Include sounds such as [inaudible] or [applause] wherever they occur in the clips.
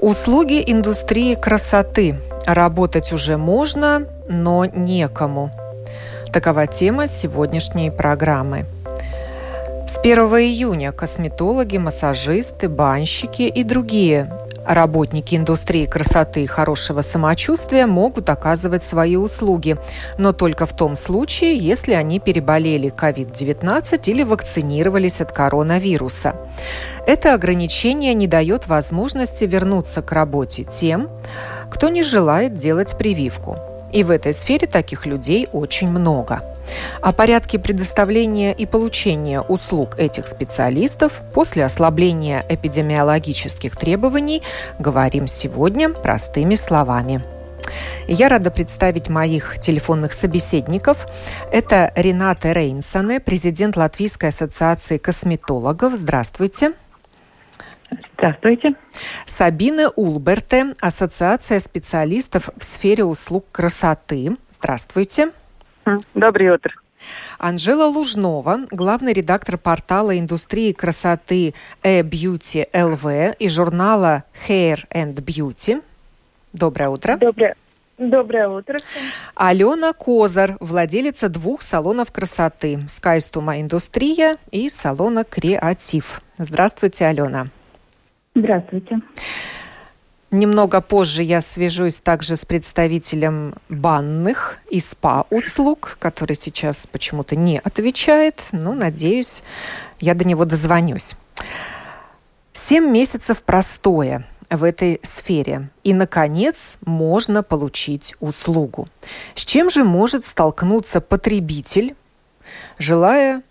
Услуги индустрии красоты. Работать уже можно, но некому. Такова тема сегодняшней программы. С 1 июня косметологи, массажисты, банщики и другие Работники индустрии красоты и хорошего самочувствия могут оказывать свои услуги, но только в том случае, если они переболели COVID-19 или вакцинировались от коронавируса. Это ограничение не дает возможности вернуться к работе тем, кто не желает делать прививку. И в этой сфере таких людей очень много. О порядке предоставления и получения услуг этих специалистов после ослабления эпидемиологических требований говорим сегодня простыми словами. Я рада представить моих телефонных собеседников. Это Рената Рейнсоне, президент Латвийской ассоциации косметологов. Здравствуйте. Здравствуйте. Сабина Улберте, Ассоциация специалистов в сфере услуг красоты. Здравствуйте. Доброе утро. Анжела Лужнова, главный редактор портала индустрии красоты e-Beauty LV и журнала Hair and Beauty. Доброе утро. Доброе, Доброе утро. Алена Козар, владелица двух салонов красоты «Скайстума Индустрия» и салона «Креатив». Здравствуйте, Алена. Здравствуйте. Немного позже я свяжусь также с представителем банных и СПА-услуг, который сейчас почему-то не отвечает, но, надеюсь, я до него дозвонюсь. Семь месяцев простое в этой сфере. И, наконец, можно получить услугу. С чем же может столкнуться потребитель, желая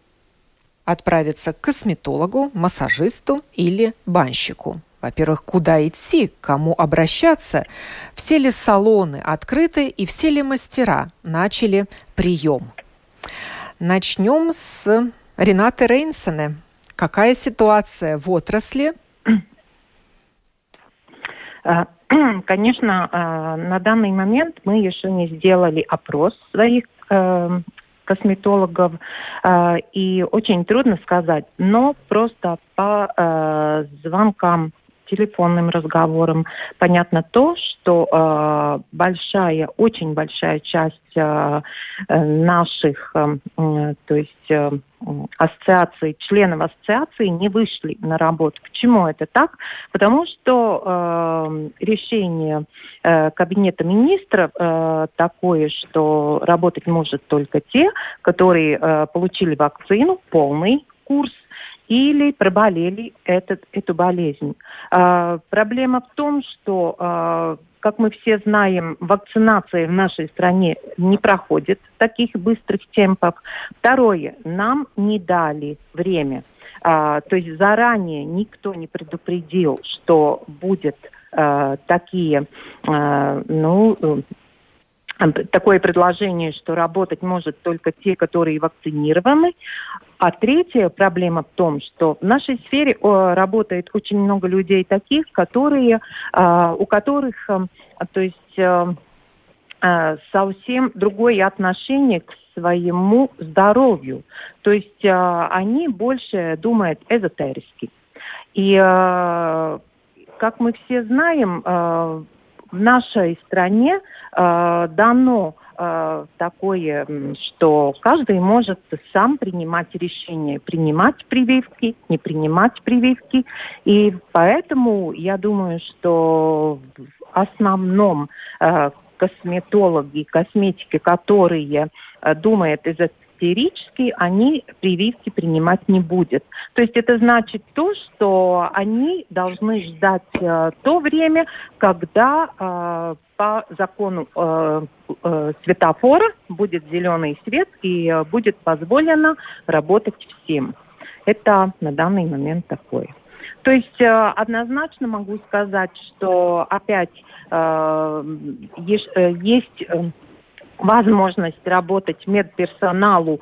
отправиться к косметологу, массажисту или банщику? Во-первых, куда идти, к кому обращаться, все ли салоны открыты и все ли мастера начали прием. Начнем с Ренаты Рейнсоне. Какая ситуация в отрасли? А, [clears throat] конечно, а, на данный момент мы еще не сделали опрос своих э, косметологов, э, и очень трудно сказать, но просто по э, звонкам телефонным разговорам понятно то, что э, большая, очень большая часть э, э наших, э, то есть э, ассоциаций, членов ассоциации не вышли на работу. Почему это так? Потому что э, решение э, Кабинета министров э, такое, что работать может только те, которые э, получили вакцину, полный курс или проболели этот, эту болезнь. А, проблема в том, что, а, как мы все знаем, вакцинация в нашей стране не проходит в таких быстрых темпах. Второе, нам не дали время. А, то есть заранее никто не предупредил, что будет а, такие, а, ну, такое предложение, что работать может только те, которые вакцинированы. А третья проблема в том, что в нашей сфере работает очень много людей таких, которые, а, у которых, а, то есть а, совсем другое отношение к своему здоровью. То есть они больше думают эзотерически. И как мы все знаем, в нашей стране э, дано э, такое, что каждый может сам принимать решение, принимать прививки, не принимать прививки. И поэтому я думаю, что в основном э, косметологи, косметики, которые э, думают из истерически, они прививки принимать не будут. То есть это значит то, что они должны ждать э, то время, когда э, по закону э, э, светофора будет зеленый свет и э, будет позволено работать всем. Это на данный момент такое. То есть однозначно могу сказать, что опять есть возможность работать медперсоналу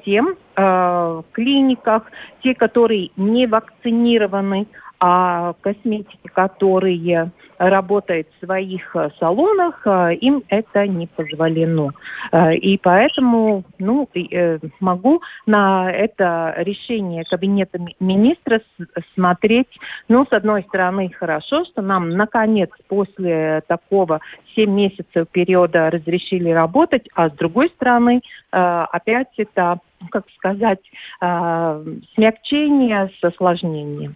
всем э, в клиниках, те, которые не вакцинированы, а косметики, которые работают в своих э, салонах, э, им это не позволено. Э, и поэтому ну, могу на это решение Кабинета министра смотреть, ну, с одной стороны, хорошо, что нам, наконец, после такого 7 месяцев периода разрешили работать, а с другой стороны, опять это, как сказать, смягчение с осложнением.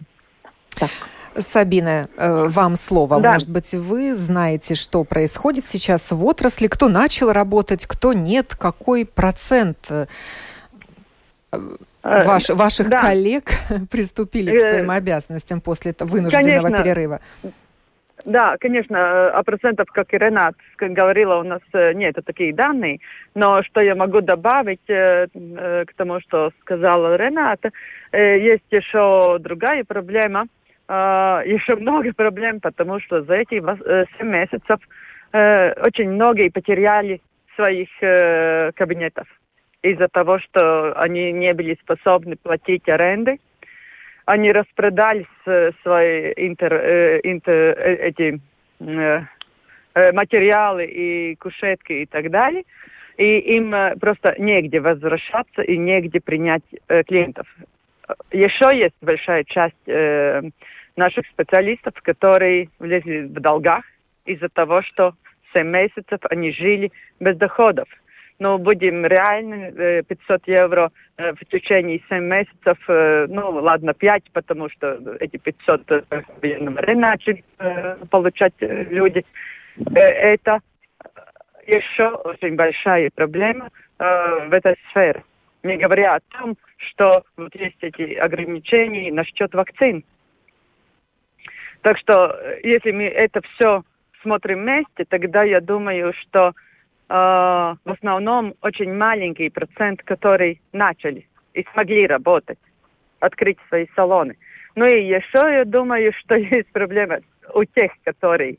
Так. Сабина, э, вам слово. Да. Может быть, вы знаете, что происходит сейчас в отрасли, кто начал работать, кто нет, какой процент э, э, ваш, ваших да. коллег [laughs] приступили к своим обязанностям после вынужденного Конечно. перерыва? Да, конечно, а процентов, как и Ренат говорила, у нас нет таких данных, но что я могу добавить к тому, что сказала Рената, есть еще другая проблема – еще много проблем, потому что за эти 7 э, месяцев э, очень многие потеряли своих э, кабинетов из-за того, что они не были способны платить аренды. Они распродали свои интер, интер, эти материалы и кушетки и так далее. И им просто негде возвращаться и негде принять клиентов. Еще есть большая часть наших специалистов, которые влезли в долгах из-за того, что 7 месяцев они жили без доходов. Но будем реально 500 э, евро э, в течение 7 месяцев, э, ну ладно, 5, потому что эти 500 в январе начали получать люди. Это еще очень большая проблема в этой сфере. Не говоря о том, что вот есть эти ограничения насчет вакцин. Так что, э, если мы это все смотрим вместе, тогда я думаю, что э, в основном очень маленький процент, которые начали и смогли работать, открыть свои салоны. Ну и еще я думаю, что [laughs] есть проблема у тех, которые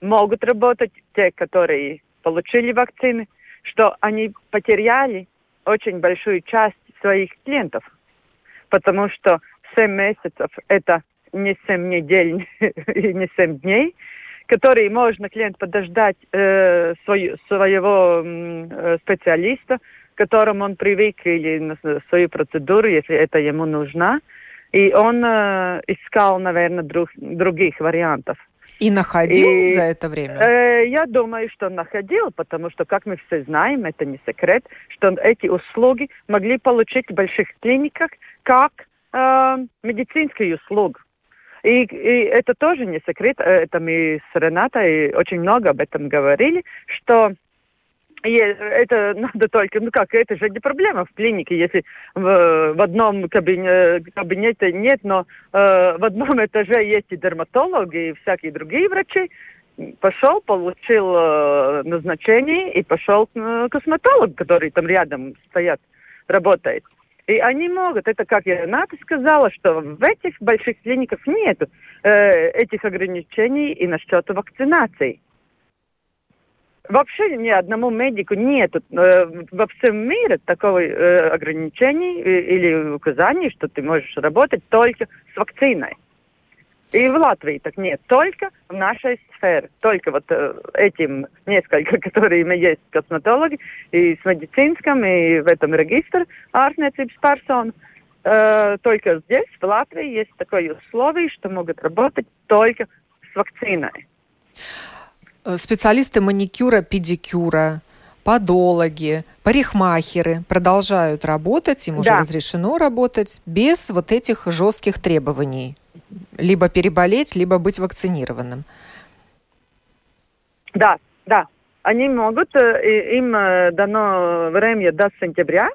могут работать, те, которые получили вакцины, что они потеряли очень большую часть своих клиентов, потому что 7 месяцев это не 7 недель [laughs] и не 7 дней, которые можно клиент подождать э, свою, своего э, специалиста, к которому он привык, или на свою процедуру, если это ему нужно. И он э, искал, наверное, друг, других вариантов. И находил и, за это время? Э, я думаю, что находил, потому что, как мы все знаем, это не секрет, что эти услуги могли получить в больших клиниках как э, медицинскую услугу. И, и это тоже не секрет, э, это мы с Ренатой очень много об этом говорили, что и это надо только, ну как, это же не проблема в клинике, если в, в одном кабине, кабинете нет, но э, в одном этаже есть и дерматологи, и всякие другие врачи. Пошел, получил э, назначение и пошел э, косметологу, который там рядом стоят, работает. И они могут, это как я Рената сказала, что в этих больших клиниках нет э, этих ограничений и насчет вакцинации. Вообще ни одному медику нет э, во всем мире такого э, ограничений э, или указаний, что ты можешь работать только с вакциной. И в Латвии так нет, только в нашей сфере, только вот э, этим несколько, [laughs] которые мы есть косметологи, и с медицинском, и в этом регистре ārstniecības персон. Э, только здесь, в Латвии, есть такое условие, что могут работать только с вакциной. Э, специалисты маникюра, педикюра, подологи, парикмахеры продолжают работать, им да. уже разрешено работать без вот этих жестких требований либо переболеть, либо быть вакцинированным. Да, да. Они могут, э, им э, дано время до сентября.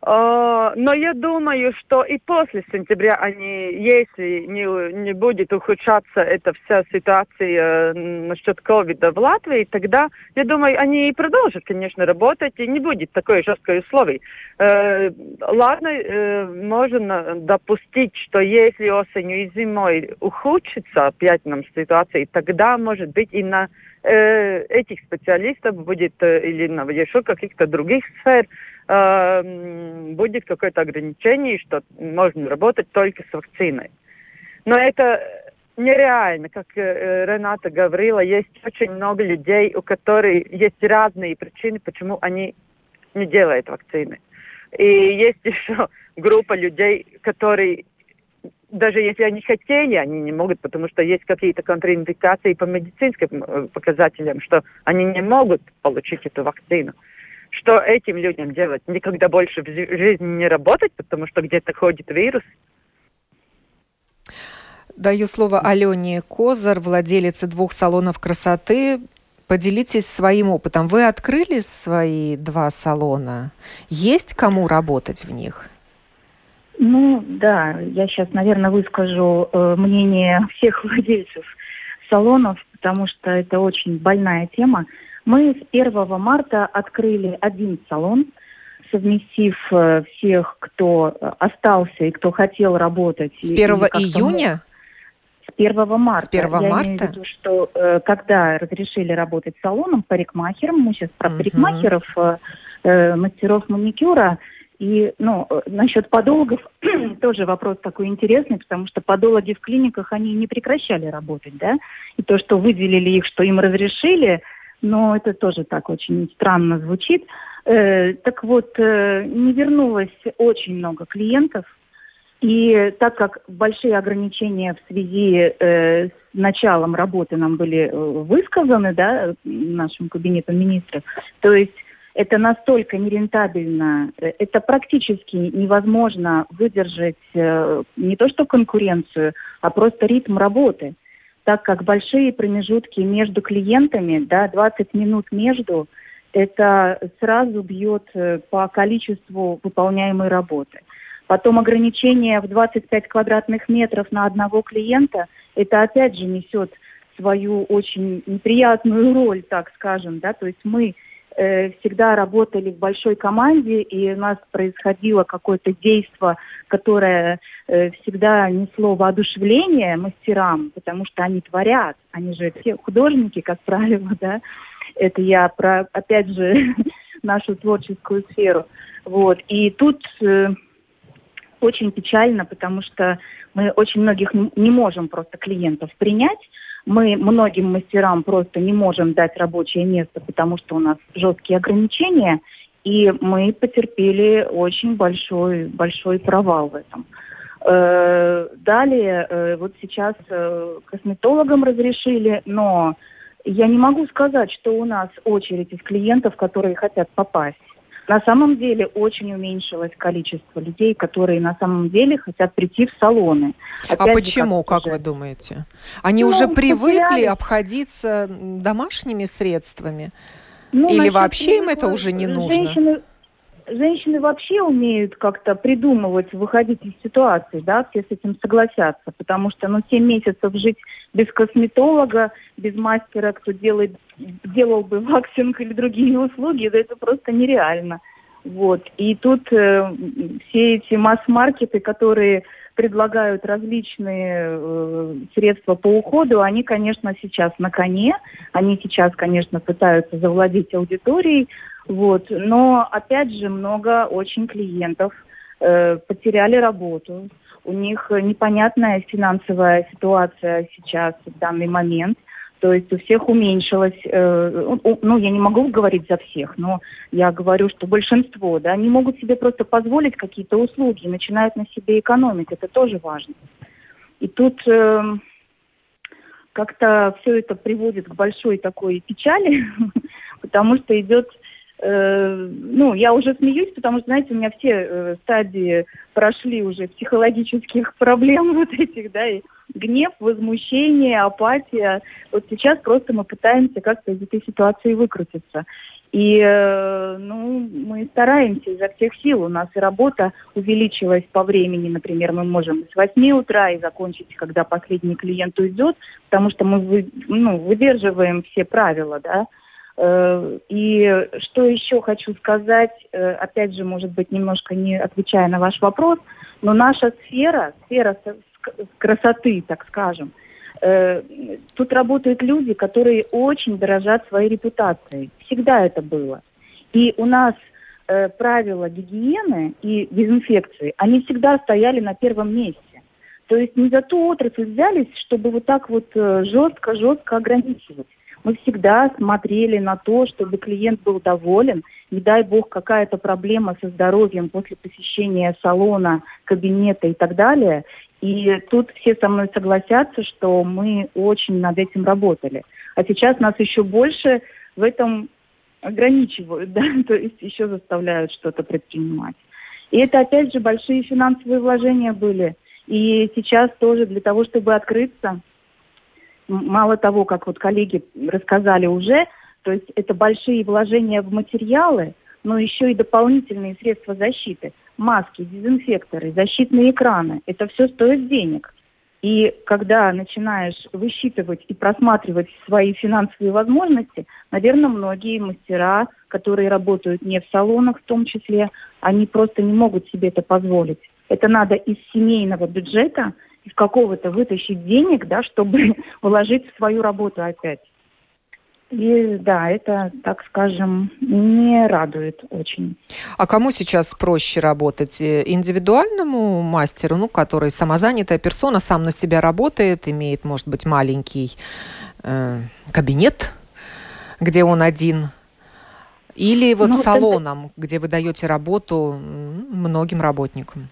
Uh, но я думаю, что и после сентября они, если не, не будет ухудшаться эта вся ситуация э, насчет ковида в Латвии, тогда, я думаю, они и продолжат, конечно, работать, и не будет такой жесткой условий. Э, ладно, э, можно допустить, что если осенью и зимой ухудшится опять нам ситуация, тогда, может быть, и на этих специалистов будет, или на еще каких-то других сфер, э, будет какое-то ограничение, что можно работать только с вакциной. Но это нереально, как э, Рената говорила, есть очень много людей, у которых есть разные причины, почему они не делают вакцины. И есть [laughs] еще группа людей, которые даже если они хотели, они не могут, потому что есть какие-то контраиндикации по медицинским э, показателям, что они не могут получить эту вакцину. Что этим людям делать? Никогда больше в жизни не работать, потому что где-то ходит вирус. Даю слово Алене Козар, владелице двух салонов красоты. Поделитесь своим опытом. Вы открыли свои два салона? Есть кому работать в них? Ну, да, я сейчас, наверное, выскажу э, мнение всех [laughs] владельцев салонов, потому что это очень больная тема. Мы с 1 марта открыли один салон, совместив э, всех, кто остался и кто хотел работать. С 1 июня? С 1 марта. С 1 Я марта? имею в виду, что э, когда разрешили работать салоном, парикмахером, мы сейчас про угу. парикмахеров, э, э, мастеров маникюра, и, ну, э, насчет подологов [clears throat] тоже вопрос такой интересный, потому что подологи в клиниках, они не прекращали работать, да, и то, что выделили их, что им разрешили, но это тоже так очень странно звучит. Э, так вот, э, не вернулось очень много клиентов, и так как большие ограничения в связи э, с началом работы нам были э, высказаны, да, нашим кабинетом министров, то есть это настолько нерентабельно, э, это практически невозможно выдержать э, не то что конкуренцию, а просто ритм работы так как большие промежутки между клиентами, да, 20 минут между, это сразу бьет э, по количеству выполняемой работы. Потом ограничение в 25 квадратных метров на одного клиента, это опять же несет свою очень неприятную роль, так скажем, да, то есть мы всегда работали в большой команде, и у нас происходило какое-то действие, которое э, всегда несло воодушевление мастерам, потому что они творят, они же все художники, как правило, да. Это я про, опять же, [laughs] нашу творческую сферу. Вот. И тут э, очень печально, потому что мы очень многих не можем просто клиентов принять, мы многим мастерам просто не можем дать рабочее место, потому что у нас жесткие ограничения, и мы потерпели очень большой, большой провал в этом. Э, далее, э, вот сейчас э, косметологам разрешили, но я не могу сказать, что у нас очередь из клиентов, которые хотят попасть. На самом деле очень уменьшилось количество людей, которые на самом деле хотят прийти в салоны. А Опять а почему, как, как вы думаете? Они ну, уже привыкли потеряли. обходиться домашними средствами? Ну, Или вообще им это уже не нужно? Женщины, женщины вообще умеют как-то придумывать, выходить из ситуации, да, все с этим согласятся, потому что, ну, 7 месяцев жить без косметолога, без мастера, кто делает, делал бы ваксинг или другие услуги, да это просто нереально. Вот. И тут э, все эти масс-маркеты, которые предлагают различные э, средства по уходу, они, конечно, сейчас на коне, они сейчас, конечно, пытаются завладеть аудиторией, вот. Но, опять же, много очень клиентов э, потеряли работу. У них непонятная финансовая ситуация сейчас, в данный момент. То есть у всех уменьшилось, э, ну, я не могу говорить за всех, но я говорю, что большинство, да, не могут себе просто позволить какие-то услуги, начинают на себе экономить, это тоже важно. И тут э, как-то все это приводит к большой такой печали, [laughs] потому что идет ну, я уже смеюсь, потому что, знаете, у меня все э, стадии прошли уже психологических [laughs] проблем вот этих, да, и гнев, возмущение, апатия. Вот сейчас просто мы пытаемся как-то из этой ситуации выкрутиться. И э, ну, мы стараемся изо всех сил. У нас и работа увеличилась по времени. Например, мы можем с 8 утра и закончить, когда последний клиент уйдет, потому что мы ну, выдерживаем все правила, да. Э, и что еще хочу сказать, э, опять же, может быть, немножко не отвечая на ваш вопрос, но наша сфера, сфера красоты, так скажем, э, тут работают люди, которые очень дорожат своей репутацией. Всегда это было. И у нас правила гигиены и дезинфекции, они всегда стояли на первом месте. То есть не за ту отрасль взялись, чтобы вот так вот жестко-жестко ограничивать мы всегда смотрели на то, чтобы клиент был доволен. Не дай бог какая-то проблема со здоровьем после посещения салона, кабинета и так далее. И тут все со мной согласятся, что мы очень над этим работали. А сейчас нас еще больше в этом ограничивают, [laughs] да, то есть еще заставляют что-то предпринимать. И это, опять же, большие финансовые вложения были. И сейчас тоже для того, чтобы открыться, мало того, как вот коллеги рассказали уже, то есть это большие вложения в материалы, но еще и дополнительные средства защиты. Маски, дезинфекторы, защитные экраны. Это все стоит денег. И когда начинаешь высчитывать и просматривать свои финансовые возможности, наверное, многие мастера, которые работают не в салонах в том числе, они просто не могут себе это позволить. Это надо из семейного бюджета – из какого-то вытащить денег, да, чтобы [laughs] вложить в свою работу опять. И да, это, так скажем, не радует очень. А кому сейчас проще работать? Э, индивидуальному мастеру, ну, который самозанятая персона, сам на себя работает, имеет, может быть, маленький э, кабинет, где он один, или вот ну, салоном, это... где вы даете работу многим работникам?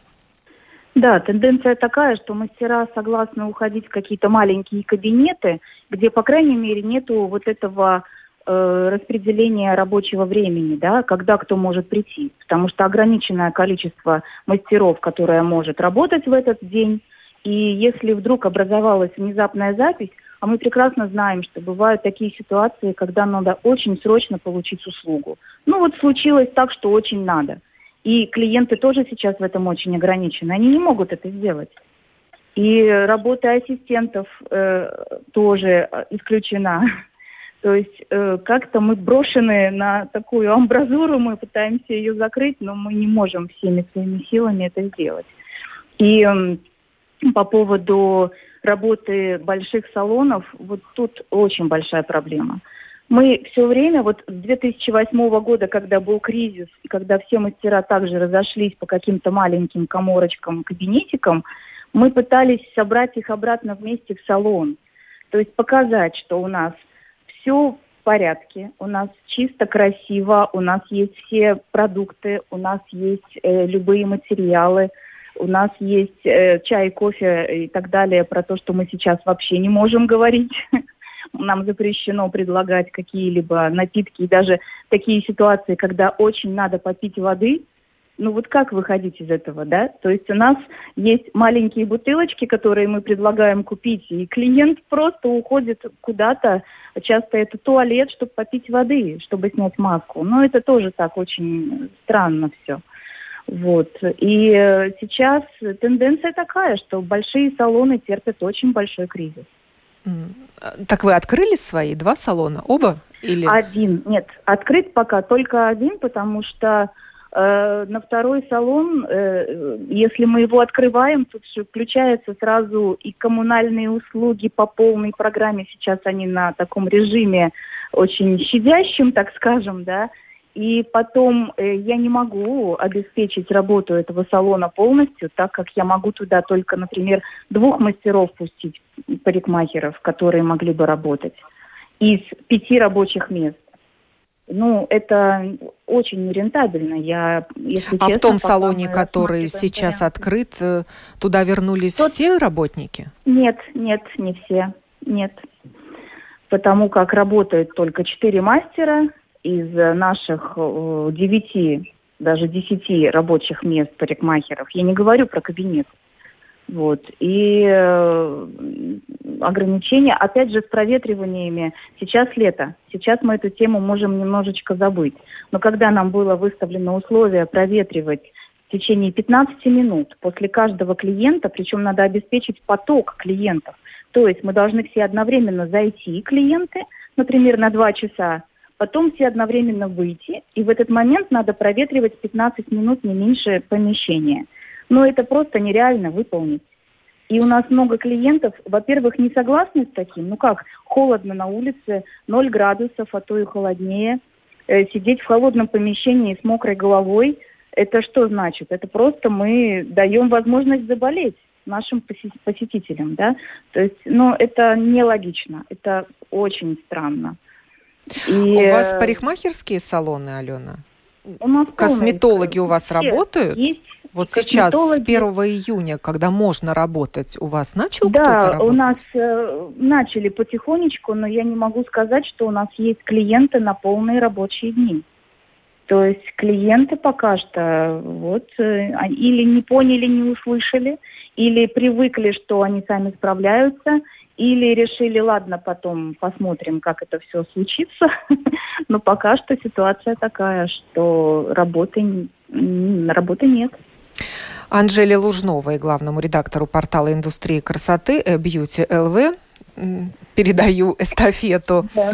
Да, тенденция такая, что мастера согласны уходить в какие-то маленькие кабинеты, где, по крайней мере, нету вот этого э, распределения рабочего времени, да, когда кто может прийти. Потому что ограниченное количество мастеров, которое может работать в этот день, и если вдруг образовалась внезапная запись, а мы прекрасно знаем, что бывают такие ситуации, когда надо очень срочно получить услугу. Ну вот случилось так, что очень надо. И клиенты тоже сейчас в этом очень ограничены. Они не могут это сделать. И работа ассистентов э, тоже исключена. [laughs] То есть э, как-то мы брошены на такую амбразуру, мы пытаемся ее закрыть, но мы не можем всеми своими силами это сделать. И э, по поводу работы больших салонов, вот тут очень большая проблема. Мы все время, вот с 2008 года, когда был кризис, и когда все мастера также разошлись по каким-то маленьким коморочкам, кабинетикам, мы пытались собрать их обратно вместе в салон. То есть показать, что у нас все в порядке, у нас чисто красиво, у нас есть все продукты, у нас есть э, любые материалы, у нас есть э, чай, кофе и так далее, про то, что мы сейчас вообще не можем говорить. [laughs] нам запрещено предлагать какие-либо напитки, и даже такие ситуации, когда очень надо попить воды, ну вот как выходить из этого, да? То есть у нас есть маленькие бутылочки, которые мы предлагаем купить, и клиент просто уходит куда-то, часто это туалет, чтобы попить воды, чтобы снять маску. Но это тоже так очень странно все. Вот. И э, сейчас тенденция такая, что большие салоны терпят очень большой кризис. Так вы открыли свои два салона? Оба? Или... Один. Нет, открыт пока только один, потому что э, на второй салон, э, если мы его открываем, тут же включаются сразу и коммунальные услуги по полной программе. Сейчас они на таком режиме очень щадящем, так скажем, да, и потом э, я не могу обеспечить работу этого салона полностью, так как я могу туда только, например, двух мастеров пустить, парикмахеров, которые могли бы работать, из пяти рабочих мест. Ну, это очень нерентабельно. Я, если а честно, в том салоне, который сейчас открыт, э, туда вернулись Тот... все работники? Нет, нет, не все. Нет. Потому как работают только четыре мастера, из наших э, девяти, даже десяти рабочих мест парикмахеров, я не говорю про кабинет, Вот. И э, ограничения, опять же, с проветриваниями. Сейчас лето. Сейчас мы эту тему можем немножечко забыть. Но когда нам было выставлено условие проветривать в течение 15 минут после каждого клиента, причем надо обеспечить поток клиентов. То есть мы должны все одновременно зайти, клиенты, например, на 2 часа, потом все одновременно выйти, и в этот момент надо проветривать 15 минут не меньше помещения. Но это просто нереально выполнить. И у нас много клиентов, во-первых, не согласны с таким. Ну как, холодно на улице, 0 градусов, а то и холоднее. Э, сидеть в холодном помещении с мокрой головой, это что значит? Это просто мы даем возможность заболеть нашим посетителям, да? То есть, ну, это нелогично, это очень странно. И... У вас э, парикмахерские салоны, Алена? У нас Косметологи у вас работают? Есть вот сейчас, с 1 июня, когда можно работать, у вас начал да, кто-то работать? у нас э, начали потихонечку, но я не могу сказать, что у нас есть клиенты на полные рабочие дни. То есть клиенты пока что вот э, или не поняли, не услышали, или привыкли, что они сами справляются, или решили, ладно, потом посмотрим, как это все случится. [laughs] Но пока что ситуация такая, что работы, работы нет. Анжеле Лужновой, главному редактору портала индустрии красоты Beauty LV, передаю эстафету. Да.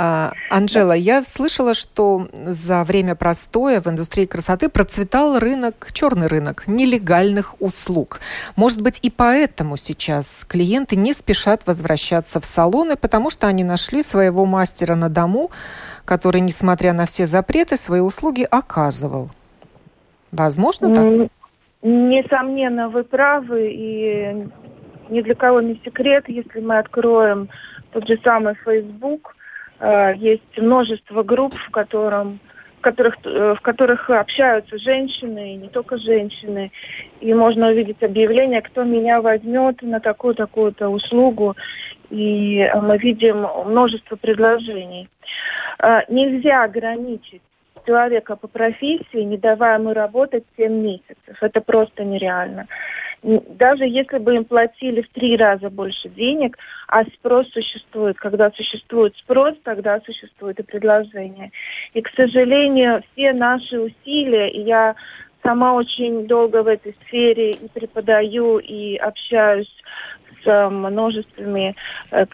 А, Анжела, я слышала, что за время простоя в индустрии красоты процветал рынок, черный рынок нелегальных услуг. Может быть, и поэтому сейчас клиенты не спешат возвращаться в салоны, потому что они нашли своего мастера на дому, который, несмотря на все запреты, свои услуги оказывал. Возможно так? Несомненно, вы правы, и ни для кого не секрет, если мы откроем тот же самый Facebook, есть множество групп, в, котором, в, которых, э, в которых общаются женщины, и не только женщины, и можно увидеть объявление, кто меня возьмет на такую-такую-то услугу, и мы видим множество предложений. Э, нельзя ограничить человека по профессии, не давая ему работать 7 месяцев. Это просто нереально. Даже если бы им платили в три раза больше денег, а спрос существует. Когда существует спрос, тогда существует и предложение. И, к сожалению, все наши усилия, и я сама очень долго в этой сфере и преподаю, и общаюсь с множествами э,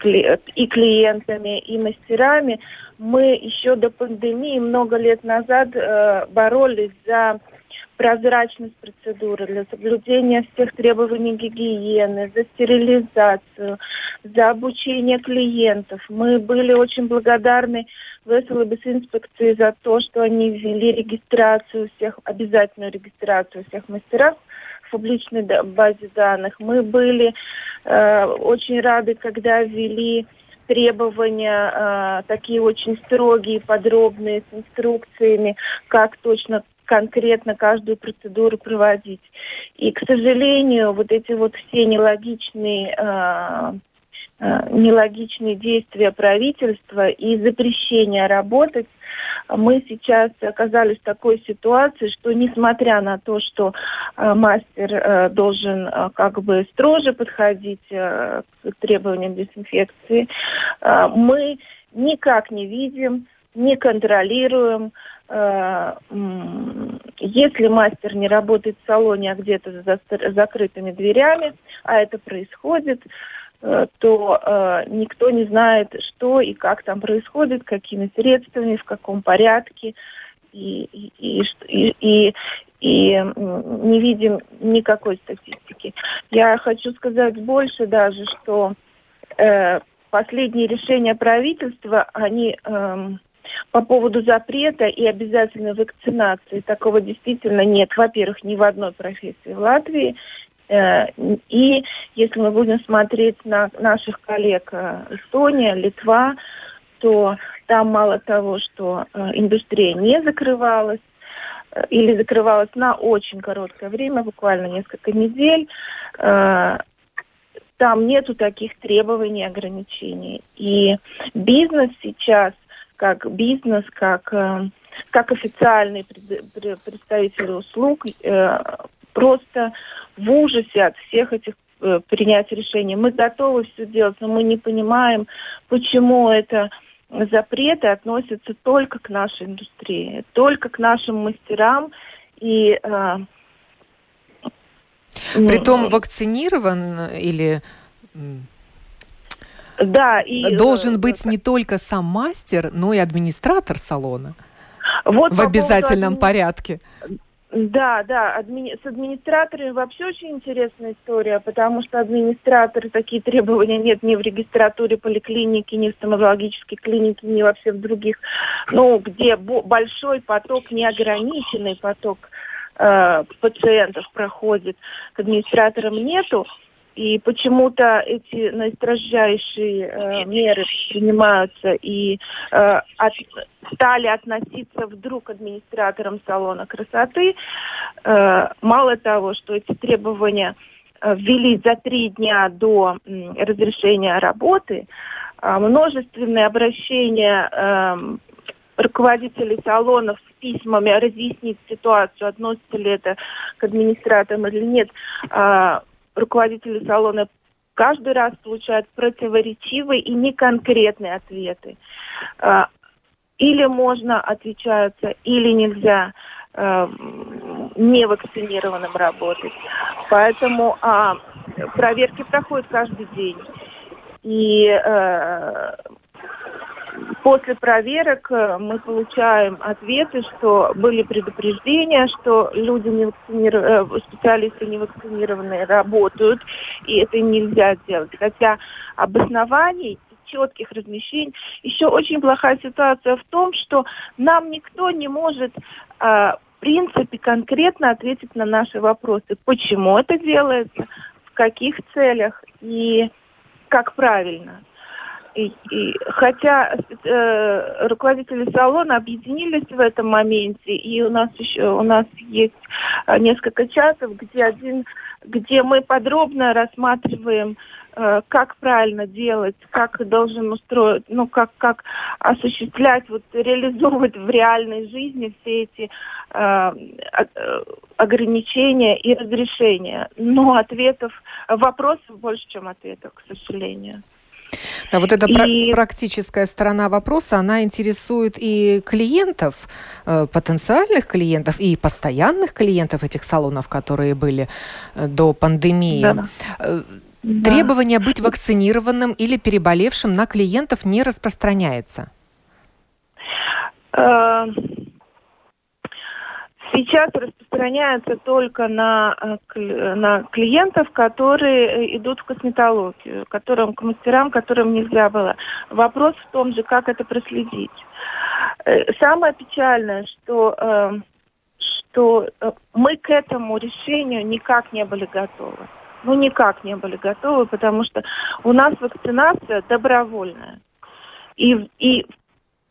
и клиентами, и мастерами, мы еще до пандемии много лет назад э, боролись за прозрачность процедуры, для соблюдения всех требований гигиены, за стерилизацию, за обучение клиентов. Мы были очень благодарны ВСЛБС инспекции за то, что они ввели регистрацию всех, обязательную регистрацию всех мастеров в публичной базе данных. Мы были э, очень рады, когда ввели требования э, такие очень строгие, подробные, с инструкциями, как точно конкретно каждую процедуру проводить. И, к сожалению, вот эти вот все нелогичные э, Э, нелогичные действия правительства и запрещение работать, мы сейчас оказались в такой ситуации, что несмотря на то, что э, мастер э, должен э, как бы строже подходить к требованиям дезинфекции, мы никак не видим, не контролируем, если мастер не работает в салоне, а где-то за закрытыми дверями, а это происходит, Э, то э, никто не знает, что и как там происходит, какими средствами, в каком порядке, и, и, и, и, и не видим никакой статистики. Я хочу сказать больше даже, что э, последние решения правительства, они э, по поводу запрета и обязательной вакцинации такого действительно нет. Во-первых, ни в одной профессии в Латвии, Э, и если мы будем смотреть на наших коллег э, Эстония, Литва, то там мало того, что э, индустрия не закрывалась, или закрывалась на очень короткое время, буквально несколько недель, там нету таких требований, ограничений. И бизнес сейчас, как бизнес, как, как официальный представитель услуг, просто в ужасе от всех этих э, принять решений. Мы готовы все делать, но мы не понимаем, почему это запреты относятся только к нашей индустрии, только к нашим мастерам и э, Притом вакцинирован или да, и, должен быть не только сам мастер, но и администратор салона вот в обязательном адми... порядке. Да, да, адми... с администраторами вообще очень интересная история, потому что администраторы такие требования нет ни в регистратуре поликлиники, ни в стоматологической клинике, ни вообще в других, ну, где большой поток, неограниченный поток э, пациентов проходит, к администраторам нету. И почему-то эти наистрожайшие э, меры принимаются и э, от, стали относиться вдруг администраторам салона красоты. Э, мало того, что эти требования э, ввели за три дня до э, разрешения работы, э, множественные обращения э, руководителей салонов с письмами разъяснить ситуацию, относится ли это к администраторам или нет, э, руководители салона каждый раз получают противоречивые и неконкретные ответы. А, или можно отвечаться, или нельзя э, невакцинированным работать. Поэтому а, проверки проходят каждый день. И э, После проверок э, мы получаем ответы, что были предупреждения, что люди не вакцинированные, э, специалисты не вакцинированные работают, и это нельзя делать. Хотя обоснований четких размещений. Еще очень плохая ситуация в том, что нам никто не может э, в принципе конкретно ответить на наши вопросы. Почему это делается, в каких целях и как правильно. И, и, хотя э, руководители салона объединились в этом моменте, и у нас еще у нас есть э, несколько часов, где один, где мы подробно рассматриваем, э, как правильно делать, как должен устроить, ну как как осуществлять, вот реализовывать в реальной жизни все эти э, э, ограничения и разрешения. Но ответов, вопросов больше, чем ответов, к сожалению. Да, вот эта и... практическая сторона вопроса, она интересует и клиентов, э, потенциальных клиентов, и постоянных клиентов этих салонов, которые были э, до пандемии. Да. Э, требование да. быть вакцинированным или переболевшим на клиентов не распространяется. Сейчас распространяется только на, э, на клиентов, которые э, идут в косметологию, которым, к мастерам, которым нельзя было. Вопрос в том же, как это проследить. Э, самое печальное, что, что мы к этому решению никак не были готовы. Ну, никак не были готовы, потому что у нас вакцинация добровольная. И, и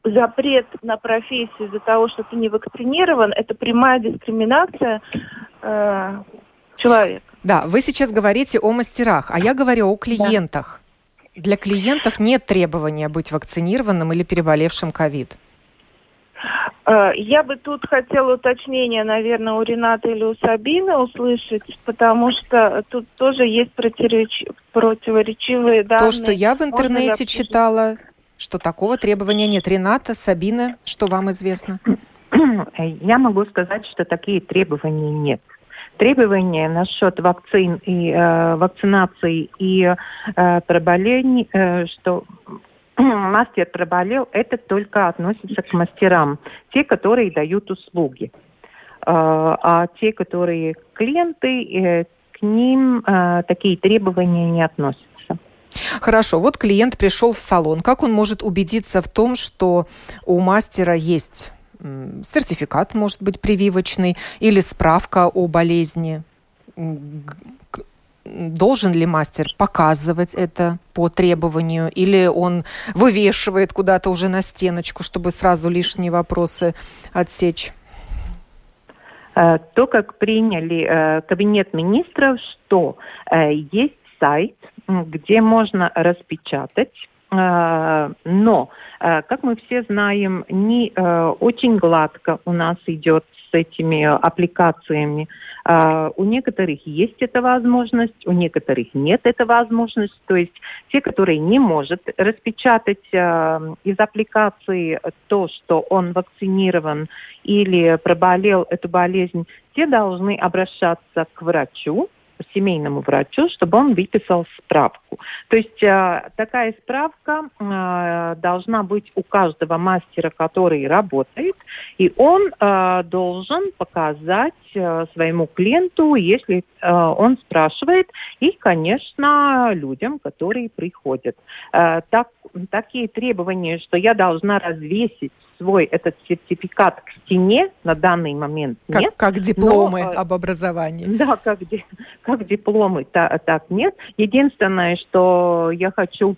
запрет на профессию из-за того, что ты не вакцинирован, это прямая дискриминация э, человека. Да, вы сейчас говорите о мастерах, а я говорю о клиентах. Да. Для клиентов нет требования быть вакцинированным или переболевшим ковид. Э, я бы тут хотела уточнение, наверное, у Рената или у Сабины услышать, потому что тут тоже есть противоречивые данные. То, что я в интернете читала, что такого требования нет. Рената, Сабина, что вам известно? [clears throat] Я могу сказать, что такие требования нет. Требования насчет вакцин и э, вакцинации и э, проболений, э, что [clears throat] мастер проболел, это только относится к мастерам, те, которые дают услуги. Э, а те, которые клиенты, э, к ним э, такие требования не относятся. Хорошо, вот клиент пришел в салон. Как он может убедиться в том, что у мастера есть сертификат, может быть, прививочный, или справка о болезни? Должен ли мастер показывать это по требованию, или он вывешивает куда-то уже на стеночку, чтобы сразу лишние вопросы отсечь? Э, то, как приняли э, кабинет министров, что э, есть сайт, где можно распечатать э, но, э, как мы все знаем, не э, очень гладко у нас идет этими аппликациями. А, у некоторых есть эта возможность, у некоторых нет этой возможности. То есть те, которые не может распечатать а, из аппликации то, что он вакцинирован или проболел эту болезнь, те должны обращаться к врачу, семейному врачу, чтобы он выписал справку. То есть э, такая справка э, должна быть у каждого мастера, который работает, и он э, должен показать э, своему клиенту, если э, он спрашивает, и, конечно, людям, которые приходят. Э, так, такие требования, что я должна развесить свой этот сертификат к стене на данный момент как, нет. Как дипломы но, э, об образовании. [laughs] Да, как, как дипломы, та, так нет. Единственное, что я хочу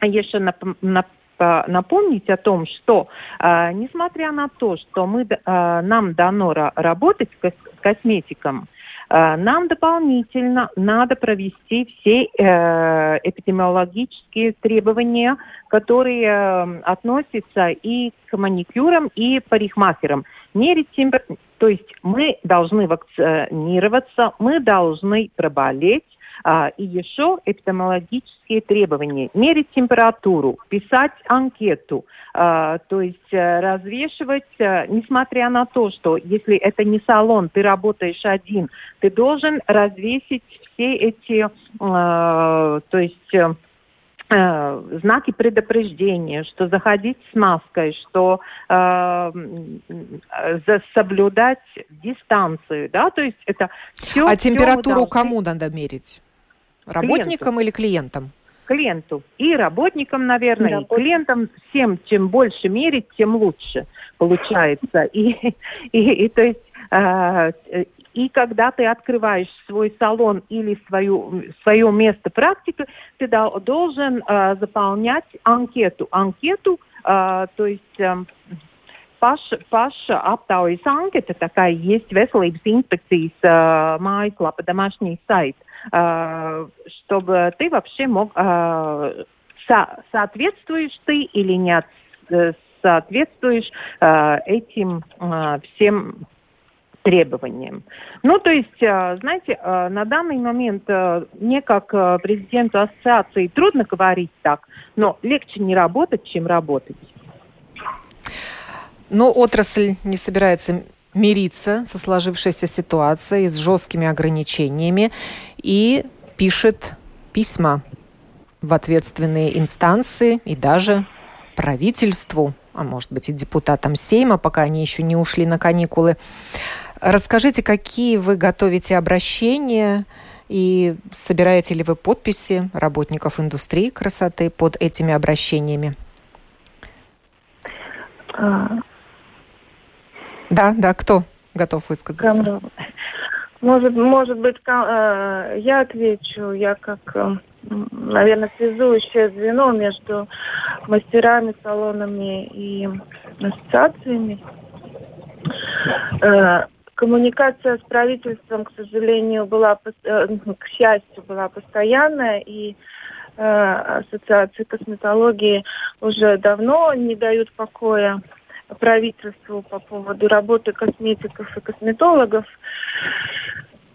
еще нап, нап, напомнить о том, что э, несмотря на то, что мы, э, нам дано работать с косметиком, нам дополнительно надо провести все э, эпидемиологические требования, которые э, относятся и к маникюрам, и парикмахерам. Мерить температуру, то есть мы должны вакцинироваться, мы должны проболеть, а, и еще эпидемиологические требования. Мерить температуру, писать анкету, а, то есть э, развешивать, э, несмотря на то, что если это не салон, ты работаешь один, ты должен развесить все эти, а, то есть знаки предупреждения, что заходить с маской, что э, соблюдать дистанцию, да, то есть это все. А температуру должны... кому надо мерить? Работникам клиенту. или клиентам? Клиенту. И работникам, наверное, и, и клиентам. Всем, чем больше мерить, тем лучше получается. И, [laughs] и, и то есть э, и когда ты открываешь свой салон или свою, свое место практики, ты должен э, заполнять анкету. Анкету, э, то есть э, paša, paša aptaujas anketa, tā kā есть veselības инспекции uh, mājaslapa домашний сайт, uh, чтобы ты вообще мог uh, со соответствуешь ты или не соответствуешь uh, этим uh, всем требованиям. Ну, то есть, знаете, на данный момент мне как президенту ассоциации трудно говорить так, но легче не работать, чем работать. Но отрасль не собирается мириться со сложившейся ситуацией, с жесткими ограничениями и пишет письма в ответственные инстанции и даже правительству, а может быть и депутатам Сейма, пока они еще не ушли на каникулы. Расскажите, какие вы готовите обращения и собираете ли вы подписи работников индустрии красоты под этими обращениями? А, да, да, кто готов высказаться? Может, может быть, э, я отвечу, я как, э, наверное, связующее звено между мастерами, салонами и ассоциациями. Э, коммуникация с правительством, к сожалению, была, к счастью, была постоянная, и ассоциации косметологии уже давно не дают покоя правительству по поводу работы косметиков и косметологов.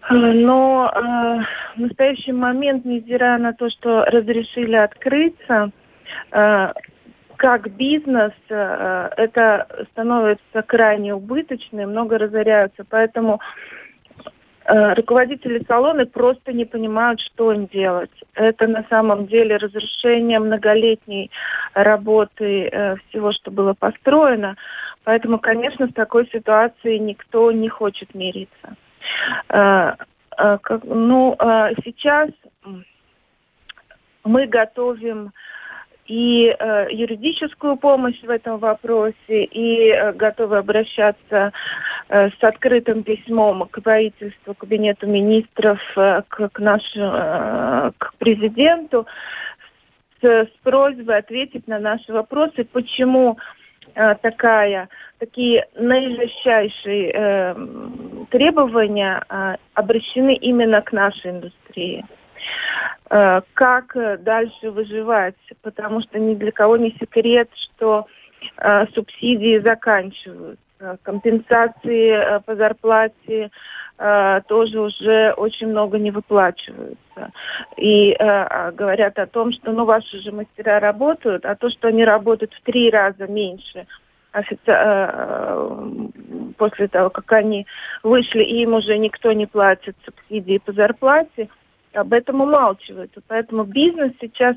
Э, но э, в настоящий момент, невзирая на то, что разрешили открыться, э, как бизнес э, это становится крайне убыточным, много разоряются. Поэтому Э, руководители салона просто не понимают, что им делать. Это на самом деле разрушение многолетней работы э, всего, что было построено. Поэтому, конечно, с такой ситуацией никто не хочет мириться. Э, ну, сейчас мы готовим и э, юридическую помощь в этом вопросе, и э, готовы обращаться э, с открытым письмом к правительству, к кабинету министров, э, к, к нашему, э, к президенту с, с просьбой ответить на наши вопросы, почему э, такая такие наижайшие э, требования э, обращены именно к нашей индустрии. Э, как э, дальше выживать, потому что ни для кого не секрет, что э, субсидии заканчиваются. компенсации по зарплате, тоже уже очень много не выплачиваются. И э, говорят о том, что ну ваши же мастера работают, а то, что они работают в три раза меньше офици... э, после того, как они вышли, им уже никто не платит субсидии по зарплате, об этом умалчивают. Поэтому бизнес сейчас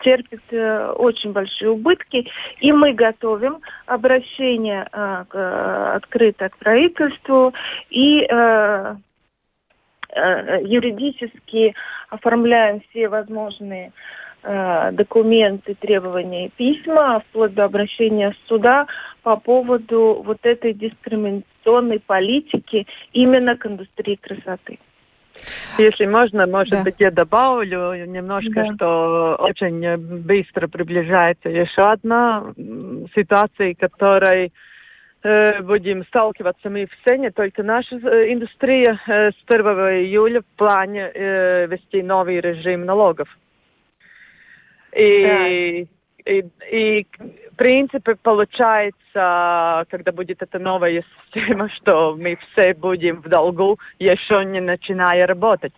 терпит э, очень большие убытки, и мы готовим обращение э, открыто к правительству и э, э, юридически оформляем все возможные э, документы, требования и письма, вплоть до обращения суда по поводу вот этой дискриминационной политики именно к индустрии красоты. Если можно, может да. быть, я добавлю немножко, да. что очень быстро приближается еще одна ситуация, которой э, будем сталкиваться мы все, не только наша э, индустрия, э, с 1 июля в плане вести новый режим налогов. И. И, и принципе получается, когда будет эта новая система, [laughs] что мы все будем в долгу, еще не начиная работать.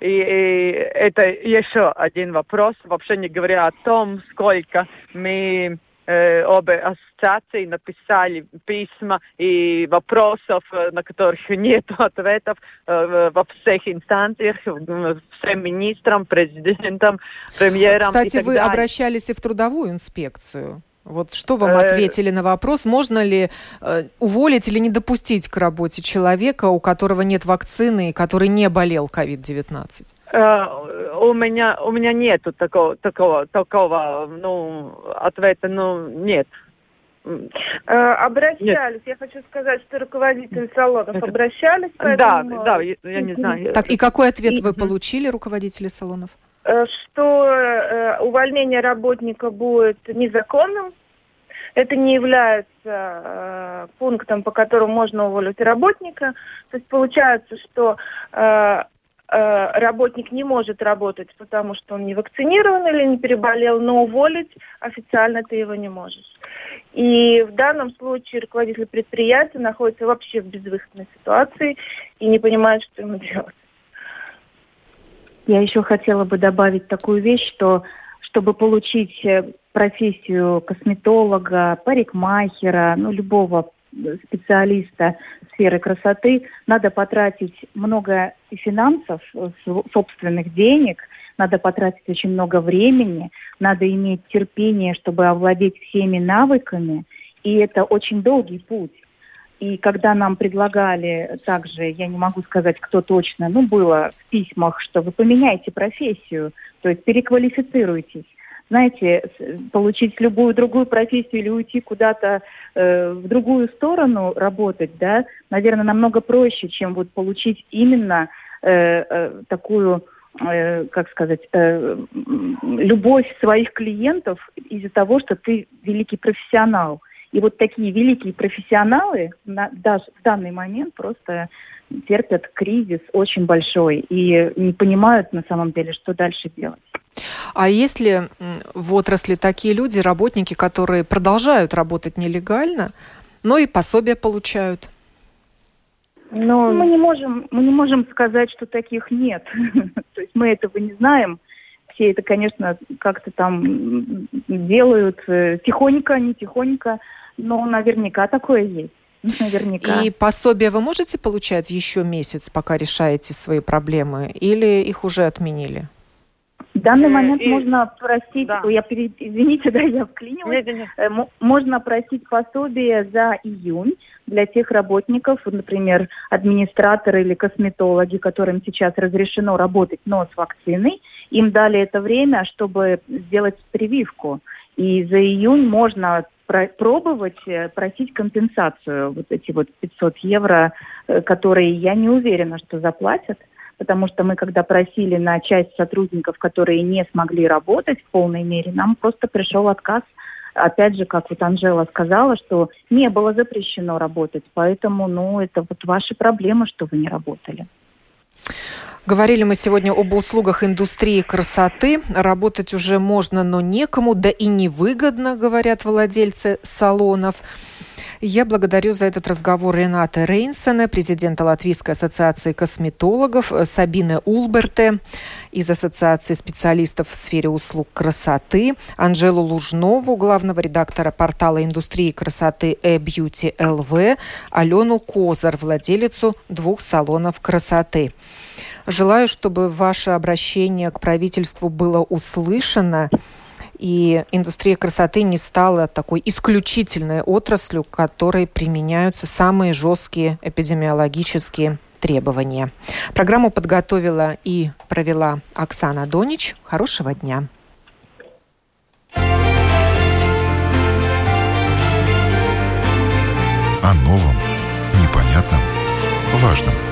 И, и это еще один вопрос, вообще не говоря о том, сколько мы обе ассоциации написали письма и вопросов, на которых нет ответов во всех инстанциях, всем министрам, президентам, премьерам. Кстати, вы далее. обращались и в трудовую инспекцию. Вот что вам ответили на вопрос, можно ли э, уволить или не допустить к работе человека, у которого нет вакцины и который не болел COVID-19? Э, у меня у меня нету такого такого такого ну ответа ну нет. Э, обращались, Нет. я хочу сказать, что руководители салонов Это... обращались. Поэтому... Да, да, я, я не знаю. Так и какой ответ и... вы получили, руководители салонов? Э, что э, увольнение работника будет незаконным. Это не является э, пунктом, по которому можно уволить работника. То есть получается, что работник не может работать, потому что он не вакцинирован или не переболел, но уволить официально ты его не можешь. И в данном случае руководитель предприятия находится вообще в безвыходной ситуации и не понимает, что ему делать. Я еще хотела бы добавить такую вещь, что чтобы получить э, профессию косметолога, парикмахера, ну, любого специалиста сферы красоты, надо потратить много финансов, собственных денег, надо потратить очень много времени, надо иметь терпение, чтобы овладеть всеми навыками, и это очень долгий путь. И когда нам предлагали также, я не могу сказать, кто точно, ну, было в письмах, что вы поменяете профессию, то есть переквалифицируйтесь. Знаете, получить любую другую профессию или уйти куда-то э, в другую сторону работать, да, наверное, намного проще, чем вот получить именно э, э, такую э, как сказать, э, любовь своих клиентов из-за того, что ты великий профессионал. И вот такие великие профессионалы на, даже в данный момент просто терпят кризис очень большой и не понимают на самом деле, что дальше делать. А если в отрасли такие люди, работники, которые продолжают работать нелегально, но и пособия получают? Но... Мы не можем, мы не можем сказать, что таких нет. [laughs] То есть мы этого не знаем. Все это, конечно, как-то там делают э, тихонько, не тихонько. Но наверняка такое есть. [laughs] Наверняка. И пособие вы можете получать еще месяц, пока решаете свои проблемы, или их уже отменили? В данный э, момент и... можно просить, да. я перед... извините, [laughs] да, я вклинилась, нет, нет. Э, можно просить пособие за июнь для тех работников, например, администраторы или косметологи, которым сейчас разрешено работать, но с вакциной, им дали это время, чтобы сделать прививку. И за июнь можно пробовать э, просить компенсацию, вот эти вот 500 евро, э, которые я не уверена, что заплатят, потому что мы, когда просили на часть сотрудников, которые не смогли работать в полной мере, нам просто пришел отказ. Опять же, как вот Анжела сказала, что не было запрещено работать, поэтому, ну, это вот ваши проблемы, что вы не работали. Говорили мы сегодня об услугах индустрии красоты. Работать уже можно, но некому, да и невыгодно, говорят владельцы салонов. Я благодарю за этот разговор Рената Рейнсона, президента Латвийской ассоциации косметологов, э, Сабины Улберте из Ассоциации специалистов в сфере услуг красоты, Анжелу Лужнову, главного редактора портала индустрии красоты e-beauty LV, Алену Козар, владелицу двух салонов красоты. Желаю, чтобы ваше обращение к правительству было услышано и индустрия красоты не стала такой исключительной отраслью, которой применяются самые жесткие эпидемиологические требования. Программу подготовила и провела Оксана Донич. Хорошего дня. О новом, непонятном, важном.